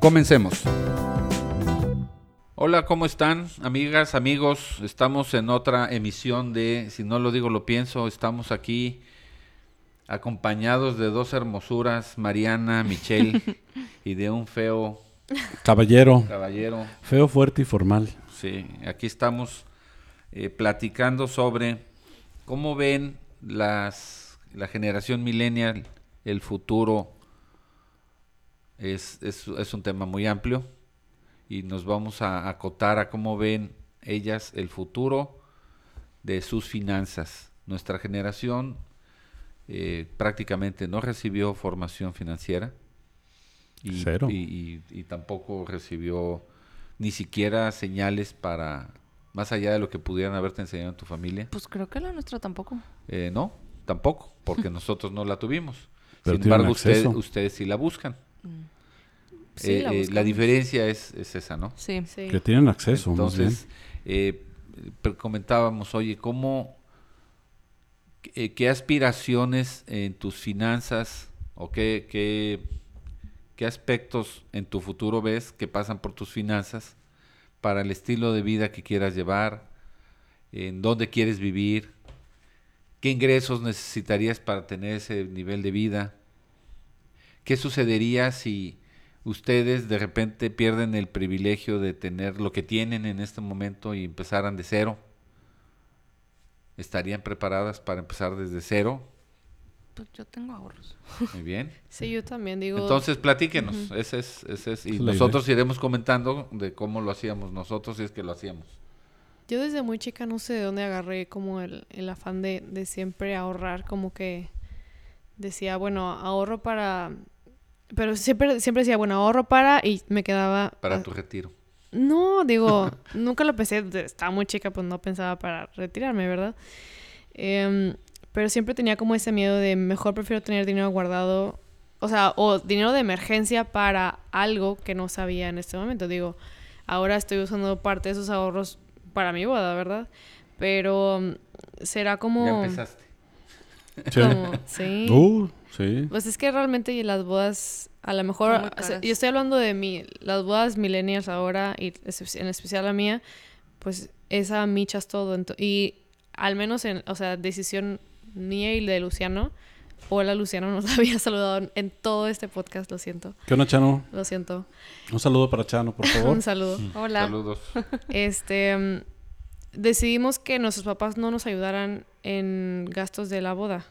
Comencemos. Hola, ¿cómo están? Amigas, amigos, estamos en otra emisión de Si no lo digo, lo pienso. Estamos aquí acompañados de dos hermosuras, Mariana, Michelle, y de un feo Caballero, caballero. feo, fuerte y formal. Sí, aquí estamos eh, platicando sobre cómo ven las, la generación millennial, el futuro. Es, es, es un tema muy amplio y nos vamos a acotar a cómo ven ellas el futuro de sus finanzas. Nuestra generación eh, prácticamente no recibió formación financiera y, Cero. y- y- y tampoco recibió ni siquiera señales para, más allá de lo que pudieran haberte enseñado en tu familia. Pues creo que la nuestra tampoco. Eh, no, tampoco, porque nosotros no la tuvimos. Pero Sin embargo, usted- ustedes sí la buscan. Sí, Eh, la eh, la diferencia es, es esa, ¿no? Sí. Sí. Que tienen acceso, más bien. Entonces, eh, comentábamos, oye, ¿cómo, eh, qué aspiraciones en tus finanzas o qué, qué, qué aspectos en tu futuro ves que pasan por tus finanzas para el estilo de vida que quieras llevar, en dónde quieres vivir, qué ingresos necesitarías para tener ese nivel de vida, qué sucedería si ustedes de repente pierden el privilegio de tener lo que tienen en este momento y empezaran de cero? ¿Estarían preparadas para empezar desde cero? Pues yo tengo ahorros. Muy bien. Sí, yo también digo. Entonces, platíquenos. ese es, ese es, y es nosotros iremos comentando de cómo lo hacíamos nosotros, si es que lo hacíamos. Yo desde muy chica no sé de dónde agarré como el, el afán de, de siempre ahorrar, como que decía, bueno, ahorro para... Pero siempre, siempre decía, bueno, ahorro para y me quedaba... Para ah, tu retiro. No, digo, nunca lo pensé, estaba muy chica, pues no pensaba para retirarme, ¿verdad? Em, pero siempre tenía como ese miedo de mejor prefiero tener dinero guardado, o sea, o dinero de emergencia para algo que no sabía en este momento. Digo, ahora estoy usando parte de esos ahorros para mi boda, ¿verdad? Pero mm, será como... Ya empezaste. Sí. como- sí. Uh, sí. Pues es que realmente las bodas, a lo mejor, o sea, yo estoy hablando de mi, las bodas millennials ahora, y en especial la mía, pues esa michas todo. y al menos en, o sea, decisión mía y de Luciano, hola Luciano, nos había saludado en, en todo este podcast, lo siento, ¿Qué onda, Chano? lo siento. Un saludo para Chano, por favor. Un saludo. Hola. Saludos. Este, mm, decidimos que nuestros papás no nos ayudaran en gastos de la boda.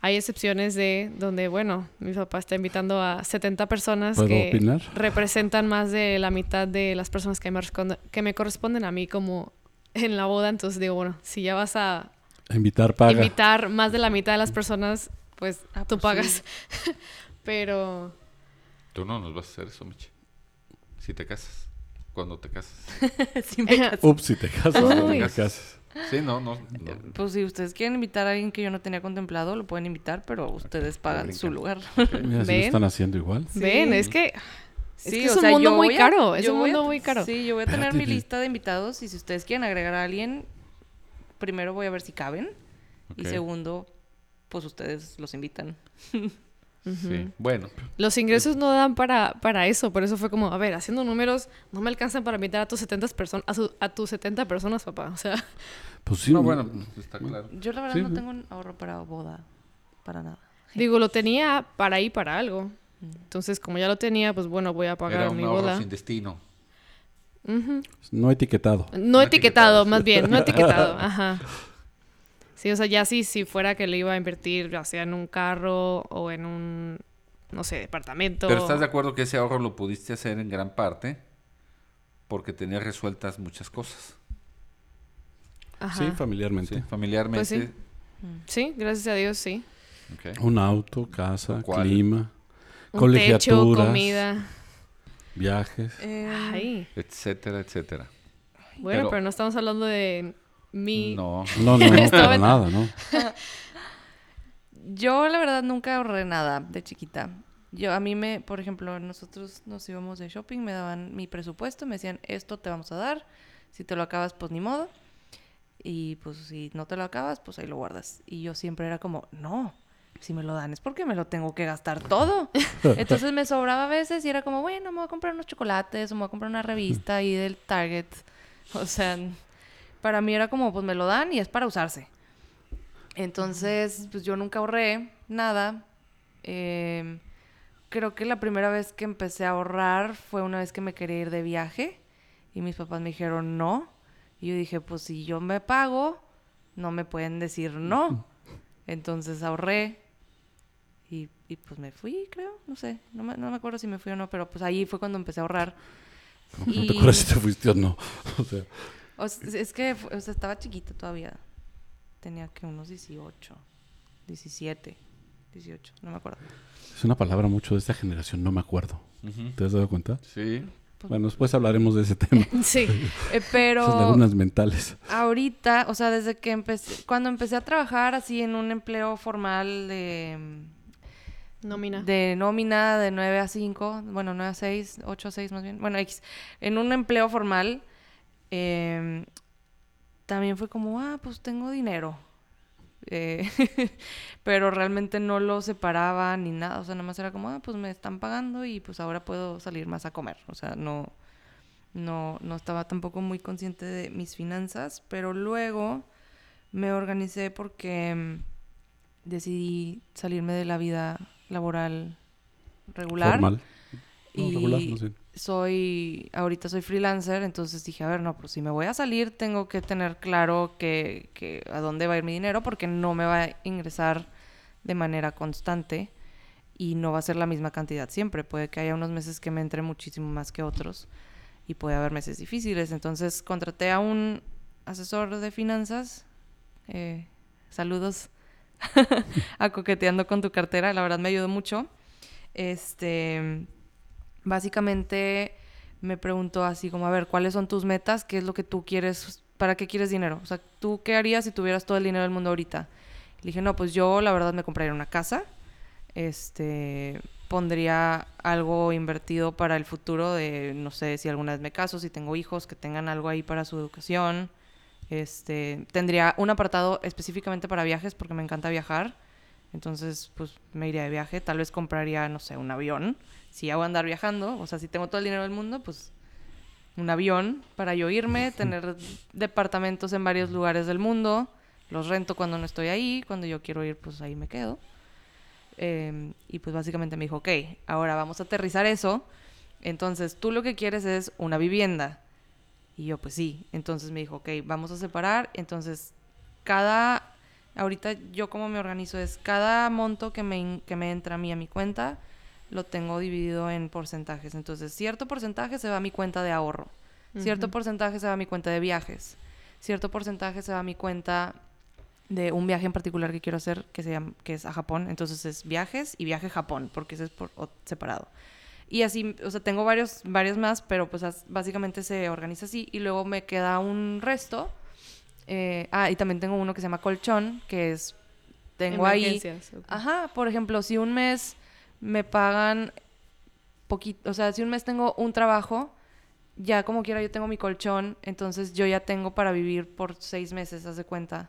Hay excepciones de donde, bueno, mi papá está invitando a 70 personas ¿Puedo que opinar? representan más de la mitad de las personas que me, responde- que me corresponden a mí como en la boda. Entonces digo, bueno, si ya vas a Invitar paga. invitar más de la mitad de las personas, pues Ah, tú pues pagas. Pero Tú no nos vas a hacer eso, Michi. Si te casas. Cuando te casas. Sí me casé. Ups, si te casas, si te casas. Sí, no, no. no. Pues si ustedes quieren invitar a alguien que yo no tenía contemplado, lo pueden invitar, pero ustedes pagan su lugar. Mira, si lo ¿Ven? están haciendo igual. Sí. ven, es que Sí, que es o un sea, mundo muy a- caro, es un a- mundo muy caro. Sí, yo voy a tener Espérate, mi lista de invitados y si ustedes quieren agregar a alguien, primero voy a ver si caben y segundo, pues ustedes los invitan. Sí. Bueno, Los ingresos no dan para, para eso, por eso fue como, a ver, haciendo números, no me alcanzan para invitar a tus 70 personas, a, su- a tus 70 personas, papá. O sea, Pues sí. no, bueno, está claro. Yo la verdad Sí, no sí. tengo un ahorro para boda, para nada. digo, lo tenía para ir para algo. Entonces, como ya lo tenía, pues bueno, voy a pagar Era un mi ahorro boda. sin destino. Ujú. No etiquetado. No, No etiquetado, etiquetado. más bien, no etiquetado, ajá. Sí, o sea, ya sí, si fuera que le iba a invertir, ya sea en un carro o en un, no sé, departamento. Pero estás de acuerdo que ese ahorro lo pudiste hacer en gran parte porque tenías resueltas muchas cosas. Ajá. Sí, familiarmente. Sí, familiarmente. Pues sí. Sí, gracias a Dios, sí. Un auto, casa, ¿Cuál? clima, Un techo, colegiaturas. comida. Viajes. Eh, Ay. etcétera, etcétera. Bueno, Pero- pero, no estamos hablando de mi... No. No, no, no, para nada, ¿no? Yo la verdad nunca ahorré nada de chiquita. Yo a mí me, por ejemplo, nosotros nos íbamos de shopping, me daban mi presupuesto, me decían, "Esto te vamos a dar. Si te lo acabas, pues ni modo." Y pues si no te lo acabas, pues ahí lo guardas. Y yo siempre era como, "No, si me lo dan es porque me lo tengo que gastar todo." Entonces me sobraba a veces y era como, "Bueno, me voy a comprar unos chocolates, o me voy a comprar una revista ahí del Target." O sea, para mí era como, pues me lo dan y es para usarse. Entonces, pues yo nunca ahorré nada. Em, creo que la primera vez que empecé a ahorrar fue una vez que me quería ir de viaje y mis papás me dijeron no. Y yo dije, pues si yo me pago, no me pueden decir no. Entonces ahorré y, y, pues me fui, creo, no sé, no me, no me acuerdo si me fui o no, pero pues ahí fue cuando empecé a ahorrar. No te acuerdas si te fuiste o no. O sea, o es que o sea, estaba chiquita todavía. Tenía que unos 18, 17, 18, no me acuerdo. es una palabra mucho de esta generación, no me acuerdo. ¿Te has dado cuenta? Sí. Bueno, después hablaremos de ese tema. Sí. Eh, pero Esas lagunas mentales. ahorita, o sea, desde que empecé, cuando empecé a trabajar así en un empleo formal de, Nómina. de nómina de 9 a 5, bueno, 9 a 6, 8 a 6 más bien, bueno, X, en un empleo formal, eh, también fue como, ah, pues tengo dinero. Eh, pero realmente no lo separaba ni nada, o sea, nada más era como, ah, pues me están pagando y pues ahora puedo salir más a comer, o sea, no, no, no estaba tampoco muy consciente de mis finanzas, pero luego me organicé porque mm, decidí salirme de la vida laboral regular Formal. No, y regular, no sé. Soy ahorita soy freelancer entonces dije a ver no pues si me voy a salir tengo que tener claro que, que a dónde va a ir mi dinero porque no me va a ingresar de manera constante y no va a ser la misma cantidad siempre. Puede que haya unos meses que me entre muchísimo más que otros y puede haber meses difíciles entonces contraté a un asesor de finanzas eh, saludos a coqueteando con tu cartera la verdad me ayudó mucho. Este básicamente me preguntó así como, a ver, ¿cuáles son tus metas? ¿Qué es lo que tú quieres? ¿Para qué quieres dinero? O sea, ¿tú qué harías si tuvieras todo el dinero del mundo ahorita? Le dije, no, pues yo la verdad me compraría una casa. Este, pondría algo invertido para el futuro de, no sé, si alguna vez me caso, si tengo hijos, que tengan algo ahí para su educación. Este, tendría un apartado específicamente para viajes porque me encanta viajar. Entonces, pues me iría de viaje. Tal vez compraría, no sé, un avión. Si a andar viajando, o sea, si tengo todo el dinero del mundo, pues un avión para yo irme, tener departamentos en varios lugares del mundo. Los rento cuando no estoy ahí. Cuando yo quiero ir, pues ahí me quedo. Eh, y pues básicamente me dijo, ok, ahora vamos a aterrizar eso. Entonces, tú lo que quieres es una vivienda. Y yo, pues sí. Entonces me dijo, ok, vamos a separar. Entonces, cada... Ahorita yo como me organizo es cada monto que me, que me entra a mí a mi cuenta, lo tengo dividido en porcentajes. Entonces, cierto porcentaje se va a mi cuenta de ahorro. Cierto Ujú. porcentaje se va a mi cuenta de viajes. Cierto porcentaje se va a mi cuenta de un viaje en particular que quiero hacer, que, se llama, que es a Japón. Entonces es viajes y viaje a Japón, porque ese es por, o- separado. Y así, o sea, tengo varios, varios más, pero pues as- básicamente se organiza así. Y luego me queda un resto. Eh, ah, y también tengo uno que se llama colchón, que es... Tengo ahí... Emergencias, ok. Ajá, por ejemplo, si un mes me pagan poquito, o sea, si un mes tengo un trabajo, ya como quiera yo tengo mi colchón, entonces yo ya tengo para vivir por seis meses, haz de cuenta.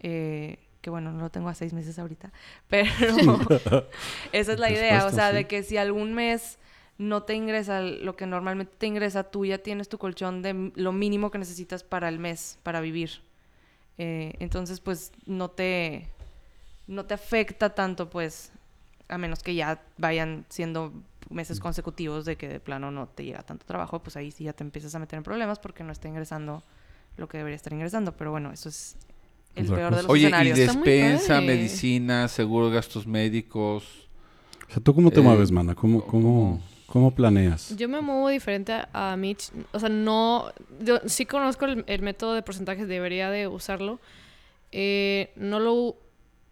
Eh, que bueno, no lo tengo a seis meses ahorita, pero esa es la idea, o sea, sí. de que si algún mes no te ingresa lo que normalmente te ingresa, tú ya tienes tu colchón de lo mínimo que necesitas para el mes, para vivir. Eh, entonces, pues no te, no te afecta tanto, pues, a menos que ya vayan siendo meses consecutivos de que de plano no te llega tanto trabajo, pues ahí sí ya te empiezas a meter en problemas porque no está ingresando lo que debería estar ingresando. Pero bueno, eso es el Otra peor de cosa. los Oye, y escenarios. Está muy despensa, padre. medicina, seguro, gastos médicos. O sea, ¿tú cómo te Eh, mueves, mana? ¿Cómo, cómo, cómo planeas? Yo me muevo diferente a, a Mitch. O sea, no... Yo sí conozco el, el método de porcentajes, debería de usarlo. Eh, no lo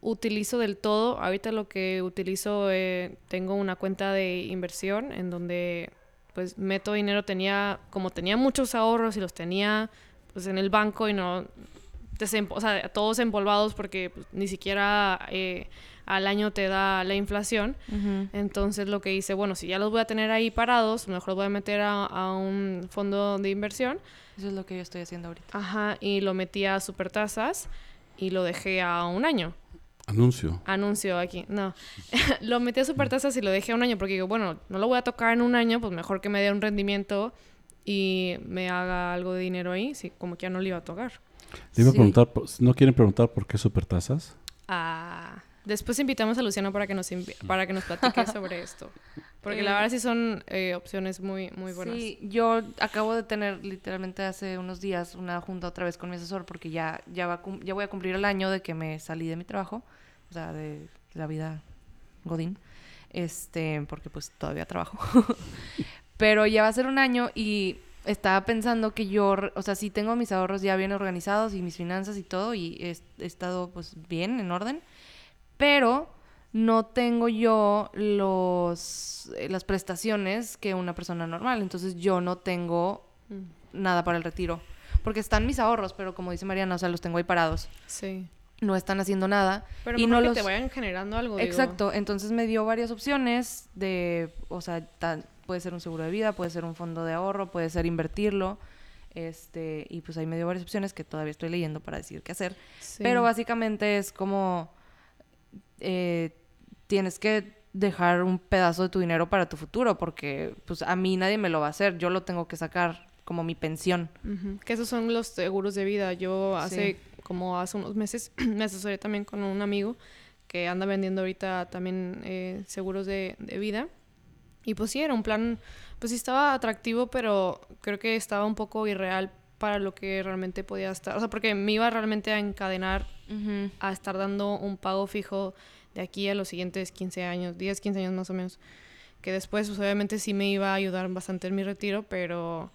utilizo del todo. Ahorita lo que utilizo, eh, tengo una cuenta de inversión en donde pues meto dinero, tenía, como tenía muchos ahorros y los tenía pues en el banco y no, o sea, todos empolvados porque pues, ni siquiera eh, al año te da la inflación. Entonces lo que hice, bueno, si ya los voy a tener ahí parados, mejor los voy a meter a, un fondo de inversión. Eso es lo que yo estoy haciendo ahorita. Ajá, y lo metí a supertasas y lo dejé a un año. Anuncio. Anuncio aquí. No. lo metí a supertasas y lo dejé a un año porque digo, bueno, no lo voy a tocar en un año, pues mejor que me dé un rendimiento y me haga algo de dinero ahí, sí, como que ya no le iba a tocar. Le iba a preguntar, ¿no quieren preguntar por qué supertasas? Ah, después invitamos a Luciano para que nos para que nos platique sobre esto. Porque la eh, verdad sí son eh, opciones muy, muy buenas. Sí, yo acabo de tener literalmente hace unos días una junta otra vez con mi asesor porque ya, ya, va, ya voy a cumplir el año de que me salí de mi trabajo, o sea, de la vida Godín, este, porque pues todavía trabajo. Pero ya va a ser un año y estaba pensando que yo, o sea, sí tengo mis ahorros ya bien organizados y mis finanzas y todo y he, estado pues bien, en orden, pero no tengo yo los, eh, las prestaciones que una persona normal, entonces yo no tengo mm. nada para el retiro, porque están mis ahorros, pero como dice Mariana, o sea, los tengo ahí parados. Sí. No están haciendo nada. Pero y no que te vayan generando algo. Exacto. Entonces me dio varias opciones de, o sea, tan, puede ser un seguro de vida, puede ser un fondo de ahorro, puede ser invertirlo. Este, y pues ahí me dio varias opciones que todavía estoy leyendo para decir qué hacer. Pero básicamente es como eh, tienes que dejar un pedazo de tu dinero para tu futuro, porque pues a mí nadie me lo va a hacer, yo lo tengo que sacar como mi pensión. Que esos son los seguros de vida. Yo hace como hace unos meses me asesoré también con un amigo que anda vendiendo ahorita también eh, seguros de, de vida. Y pues sí, era un plan, pues sí estaba atractivo, pero creo que estaba un poco irreal para lo que realmente podía estar. O sea, porque me iba realmente a encadenar a estar dando un pago fijo de aquí a los siguientes 15 años, 10, 15 años más o menos. Que después, pues obviamente sí me iba a ayudar bastante en mi retiro, pero.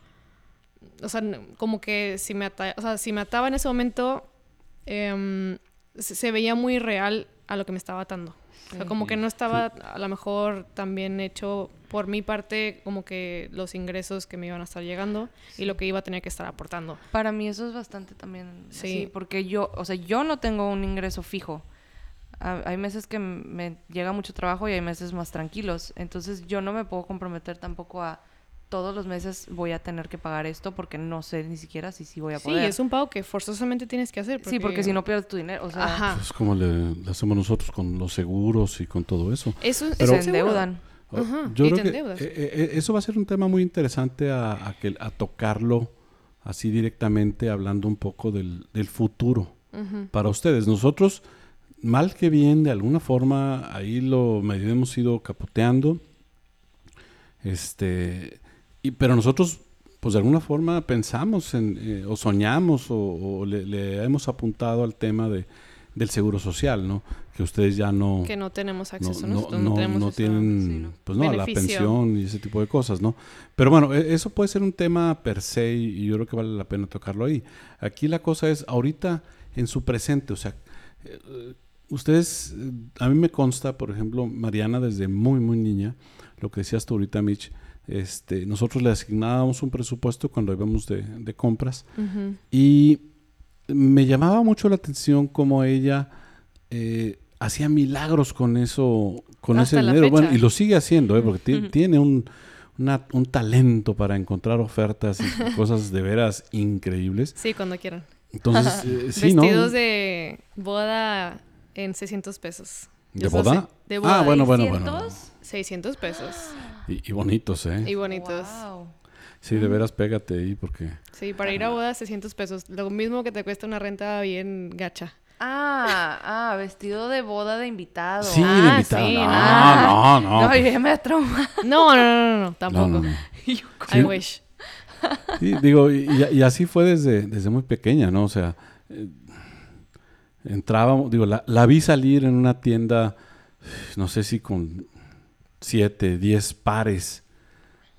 O sea, como que si me, ataba, o sea, si me ataba en ese momento, em, se veía muy real a lo que me estaba atando como que no estaba a lo mejor tan bien hecho por mi parte, como que los ingresos que me iban a estar llegando y lo que iba a tener que estar aportando. Para mí eso es bastante también. Sí. porque yo, o sea, yo no tengo un ingreso fijo. hay meses que me llega mucho trabajo y hay meses más tranquilos. Entonces yo no me puedo comprometer tampoco a todos los meses voy a tener que pagar esto porque no sé ni siquiera si sí voy a poder. Sí, es un pago que forzosamente tienes que hacer. Sí, porque si no pierdes tu dinero. O sea, pues es como le, hacemos nosotros con los seguros y con todo eso. Eso Pero, se endeudan. Yo creo que eh, eh, eso va a ser un tema muy interesante a, que, a tocarlo así directamente, hablando un poco del, del futuro para ustedes. Nosotros, mal que bien, de alguna forma, ahí lo medio hemos ido capoteando. Este pero nosotros, pues de alguna forma pensamos en, eh, o soñamos o, le, hemos apuntado al tema de, del seguro social, ¿no? Que ustedes ya no... Que no tenemos acceso, no, no, tienen, pues no, la pensión y ese tipo de cosas, ¿no? Pero bueno, e, eso puede ser un tema per se y yo creo que vale la pena tocarlo ahí. Aquí la cosa es, ahorita en su presente, o sea, eh, ustedes, a mí me consta, por ejemplo, Mariana desde muy, muy niña, lo que decías tú ahorita, Mitch, este, nosotros le asignábamos un presupuesto cuando íbamos de, compras y me llamaba mucho la atención cómo ella eh, hacía milagros con eso, con ese dinero. Bueno, y lo sigue haciendo, ¿eh? porque tiene un, un talento para encontrar ofertas y cosas de veras increíbles. Sí, cuando quieran. Entonces, eh, sí, Vestidos de boda en 600 pesos. ¿De boda? Ah, bueno, bueno, bueno. 600 pesos. Y, bonitos, ¿eh? Y bonitos. Sí, de veras pégate ahí porque... Sí, para ir a boda 600 pesos. Lo mismo que te cuesta una renta bien gacha. Ah, ah, vestido de boda de invitado. Sí, de ah, invitado. no, no, no, no. No, yo me trauma. No, no, no, no, tampoco. I wish. Sí, digo, y, así fue desde, desde muy pequeña, ¿no? O sea, eh, entrábamos, digo, la, la vi salir en una tienda, no sé si con siete, diez pares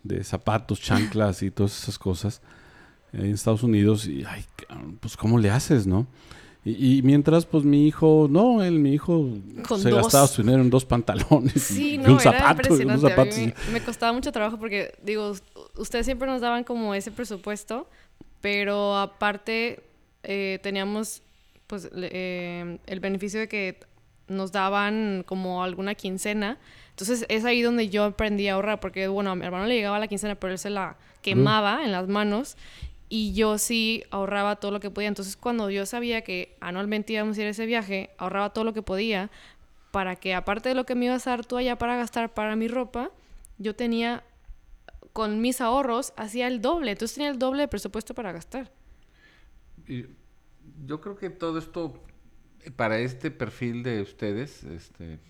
de zapatos, chanclas y todas esas cosas en Estados Unidos y, ay, pues, ¿cómo le haces, no? Y, mientras, pues mi hijo, no, él, mi hijo se gastaba su dinero en dos pantalones y, un zapato. unos zapatos. me, costaba mucho trabajo porque, digo, ustedes siempre nos daban como ese presupuesto, pero aparte eh, teníamos pues eh, el beneficio de que nos daban como alguna quincena. Entonces es ahí donde yo aprendí a ahorrar, porque bueno, a mi hermano le llegaba la quincena, pero él se la quemaba en las manos y yo sí ahorraba todo lo que podía. Entonces cuando yo sabía que anualmente íbamos a ir a ese viaje, ahorraba todo lo que podía para que aparte de lo que me ibas a dar tú allá para gastar para mi ropa, yo tenía con mis ahorros, hacía el doble. Entonces tenía el doble de presupuesto para gastar. Y yo creo que todo esto, para este perfil de ustedes, este,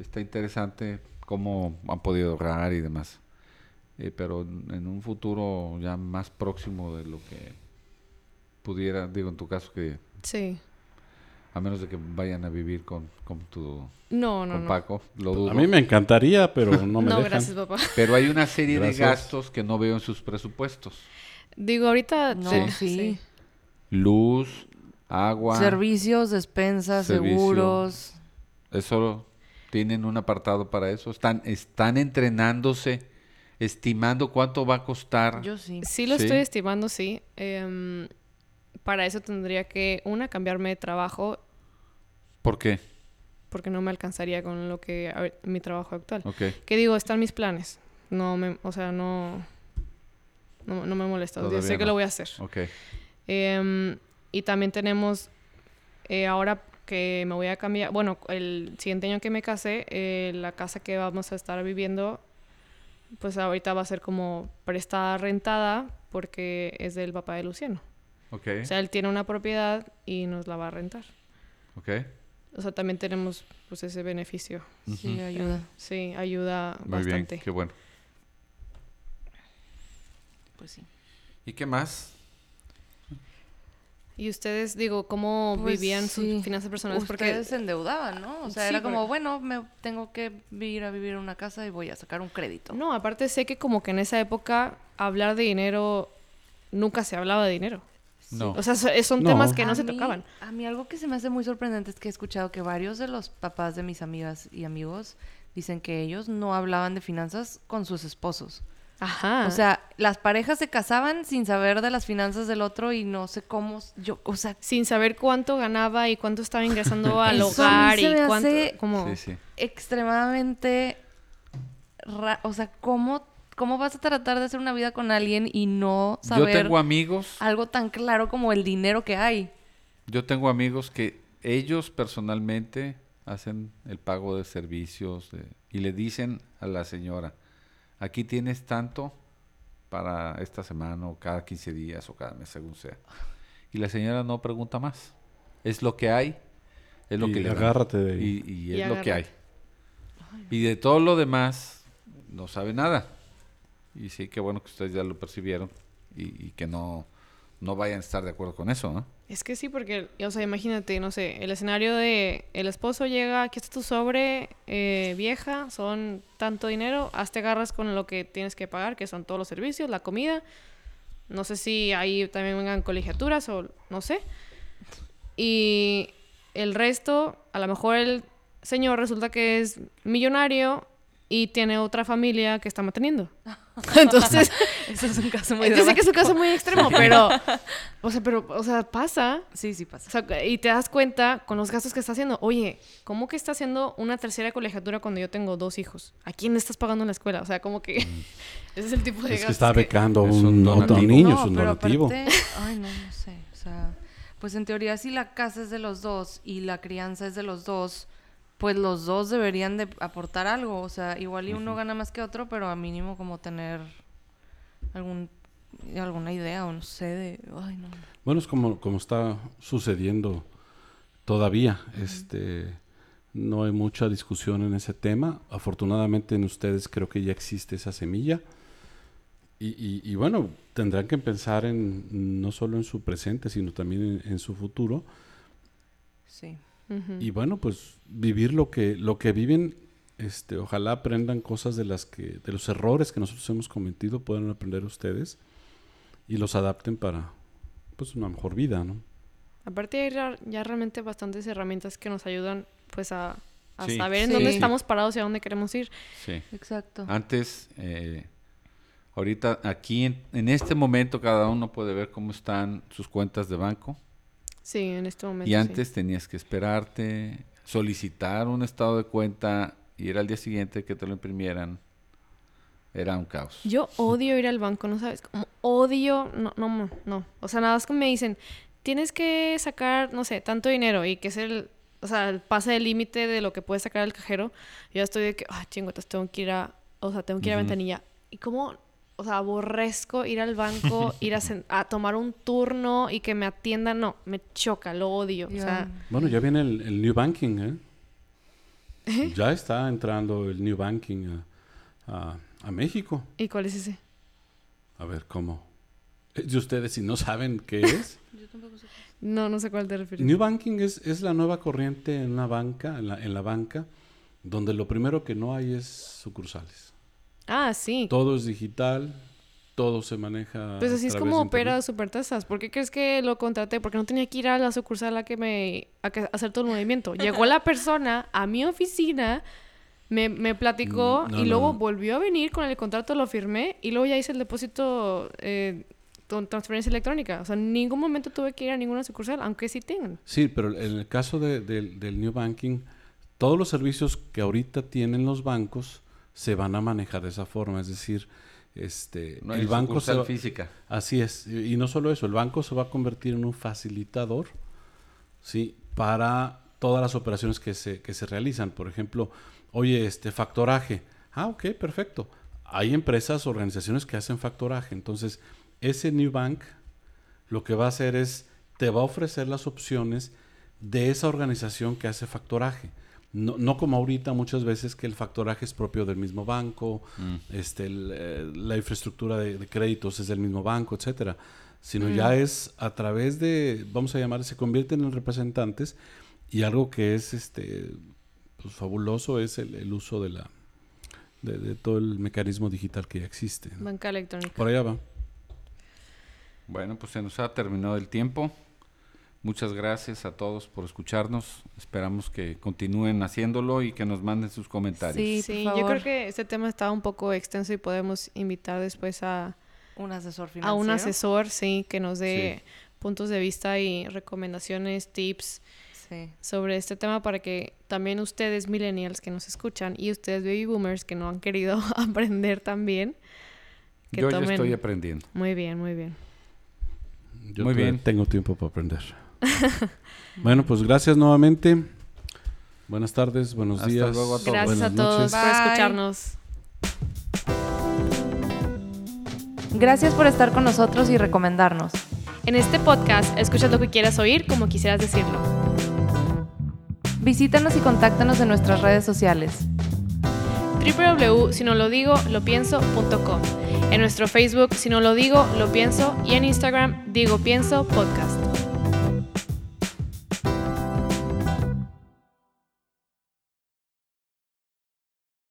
está interesante cómo han podido ahorrar y demás. Eh, pero en un futuro ya más próximo de lo que pudiera, digo en tu caso que... Sí. A menos de que vayan a vivir con, con tu... No, no, con Paco, lo dudo. A mí me encantaría, pero no me No, gracias, papá. Pero hay una serie de gastos que no veo en sus presupuestos. Digo, ahorita... No, sí. Luz, agua... Servicios, despensas, seguros... ¿Eso tienen un apartado para eso? ¿Están, están entrenándose estimando cuánto va a costar? Yo sí. Sí lo estoy estimando, sí. Em, para eso tendría que, una, cambiarme de trabajo. ¿Por qué? Porque no me alcanzaría con lo que mi trabajo actual. Okay. Que digo, están mis planes. No me, o sea, no, no, me molesta. Yo sé que lo voy a hacer. Okay. Em, y también tenemos, eh, ahora que me voy a cambiar, bueno, el siguiente año que me casé, eh, la casa que vamos a estar viviendo pues ahorita va a ser como prestada rentada porque es del papá de Luciano. Ok. O sea, él tiene una propiedad y nos la va a rentar. Ok. O sea, también tenemos pues ese beneficio. Sí, ayuda. Sí, ayuda Muy bastante. Bien, qué bueno. Pues sí. ¿Y qué más? Y ustedes, digo, ¿cómo pues vivían sus finanzas personales? Ustedes porque se endeudaban, ¿no? O sea, era como, bueno, me tengo que ir a vivir en una casa y voy a sacar un crédito. No, aparte sé que como que en esa época hablar de dinero, nunca se hablaba de dinero. No. O sea, son temas que no se tocaban. A mí algo que se me hace muy sorprendente es que he escuchado que varios de los papás de mis amigas y amigos dicen que ellos no hablaban de finanzas con sus esposos. Ajá. O sea, las parejas se casaban sin saber de las finanzas del otro y no sé cómo, yo, o sea, sin saber cuánto ganaba y cuánto estaba ingresando al hogar y cuánto, como extremadamente, o sea, cómo ¿Cómo vas a tratar de hacer una vida con alguien y no saber Yo tengo amigos algo tan claro como el dinero que hay? Yo tengo amigos que ellos personalmente hacen el pago de servicios y le dicen a la señora, aquí tienes tanto para esta semana o cada 15 días o cada mes, según sea. Y la señora no pregunta más. Es lo que hay, es lo que le agárrate de ahí. Y, es lo que hay. Y de todo lo demás, no sabe nada. Y sí, qué bueno que ustedes ya lo percibieron y, y que no, no vayan a estar de acuerdo con eso, ¿no? Es que sí, porque, o sea, imagínate, no sé, el escenario de el esposo llega, aquí está tu sobre, eh, vieja, son tanto dinero, hazte agarras con lo que tienes que pagar, que son todos los servicios, la comida. No sé si ahí también vengan colegiaturas o no sé. Y el resto, a lo mejor el señor resulta que es millonario y tiene otra familia que está manteniendo. Entonces, eso es un caso muy Yo sé que es un caso muy extremo, pero o sea, pero o sea, pasa. Sí, sí pasa. O sea, y te das cuenta con los gastos que está haciendo. Oye, ¿cómo que está haciendo una tercera colegiatura cuando yo tengo dos hijos? ¿A quién le estás pagando en la escuela? O sea, como que ese es el tipo de gastos. Es que está becando a un, otro niño, es un donativo. ay, no, no sé, o sea, pues en teoría si la casa es de los dos y la crianza es de los dos, pues los dos deberían de aportar algo. O sea, igual y uno gana más que otro, pero a mínimo como tener algún alguna idea o no sé de... Ay, no. Bueno, es como, como está sucediendo todavía. Este no hay mucha discusión en ese tema. Afortunadamente en ustedes creo que ya existe esa semilla. Y, y, bueno, tendrán que pensar en no solo en su presente, sino también en, en su futuro. Sí. Y bueno, pues vivir lo que, lo que viven, este, ojalá aprendan cosas de las que, de los errores que nosotros hemos cometido, puedan aprender ustedes y los adapten para pues una mejor vida, ¿no? Aparte hay ya realmente bastantes herramientas que nos ayudan pues a, saber en dónde estamos parados y a dónde queremos ir. Sí. Exacto. Antes, eh, ahorita aquí en, en, este momento cada uno puede ver cómo están sus cuentas de banco. Sí, en este momento. Y antes tenías que esperarte, solicitar un estado de cuenta y era al día siguiente que te lo imprimieran. Era un caos. Yo odio ir al banco, ¿no sabes? Como odio, no, no, no. O sea, nada más que me dicen, tienes que sacar, no sé, tanto dinero y que es el, o sea, el pase el límite de lo que puedes sacar al cajero. Yo estoy de que, ah, chingotas, tengo que ir a, o sea, tengo que ir a ventanilla. Y como, o sea, aborrezco ir al banco, ir a, tomar un turno y que me atiendan, no, me choca, lo odio. O sea, bueno, ya viene el, New Banking, ¿eh? ¿eh? Ya está entrando el New Banking a a México. ¿Y cuál es ese? A ver, ¿cómo? ¿De ustedes si no saben qué es? Yo tampoco sé. No, no sé cuál te refieres. New Banking es, es la nueva corriente en la banca, en la, en la banca, donde lo primero que no hay es sucursales. Ah, sí. Todo es digital, todo se maneja. Pues así es como opera Supertasas. ¿Por qué crees que lo contraté? Porque no tenía que ir a la sucursal a que me a hacer todo el movimiento. Llegó la persona a mi oficina me, me platicó mm, y luego volvió a venir con el contrato, lo firmé y luego ya hice el depósito eh, con transferencia electrónica. O sea, en ningún momento tuve que ir a ninguna sucursal, aunque sí tengan. Sí, pero en el caso de, del New Banking, todos los servicios que ahorita tienen los bancos se van a manejar de esa forma. Es decir, este, el banco se física. Así es. Y, no solo eso, el banco se va a convertir en un facilitador, ¿sí? Para todas las operaciones que se, que se realizan. Por ejemplo, Oye, este factoraje. Ah, ok, perfecto. Hay empresas, organizaciones que hacen factoraje. Entonces, ese New Bank lo que va a hacer es, te va a ofrecer las opciones de esa organización que hace factoraje. No, no como ahorita muchas veces que el factoraje es propio del mismo banco, mm. este, eh, la infraestructura de, créditos es del mismo banco, etcétera. Sino ya mm. es a través de, vamos a llamar, se convierten en representantes y algo que es este pues, fabuloso es el, uso de la de, todo el mecanismo digital que ya existe. Banca electrónica. Por allá va. Bueno, pues se nos ha terminado el tiempo. Muchas gracias a todos por escucharnos. Esperamos que continúen haciéndolo y que nos manden sus comentarios. Sí, sí. Yo creo que este tema está un poco extenso y podemos invitar después a un asesor financiero. A un asesor, sí, que nos dé puntos de vista y recomendaciones, tips sobre este tema para que también ustedes millennials que nos escuchan y ustedes baby boomers que no han querido aprender también. Que Yo ya estoy aprendiendo. Muy bien, muy bien. Yo muy bien. tengo tiempo para aprender. bueno, pues gracias nuevamente. Buenas tardes, buenos días. Luego a todos. Gracias a todos por escucharnos. Gracias por estar con nosotros y recomendarnos. En este podcast, escucha lo que quieras oír como quisieras decirlo. Visítanos y contáctanos en nuestras redes sociales www.sinolodigo.lopienso.com En nuestro Facebook, Si no lo digo, lo pienso, y en Instagram, Digo Pienso Podcast.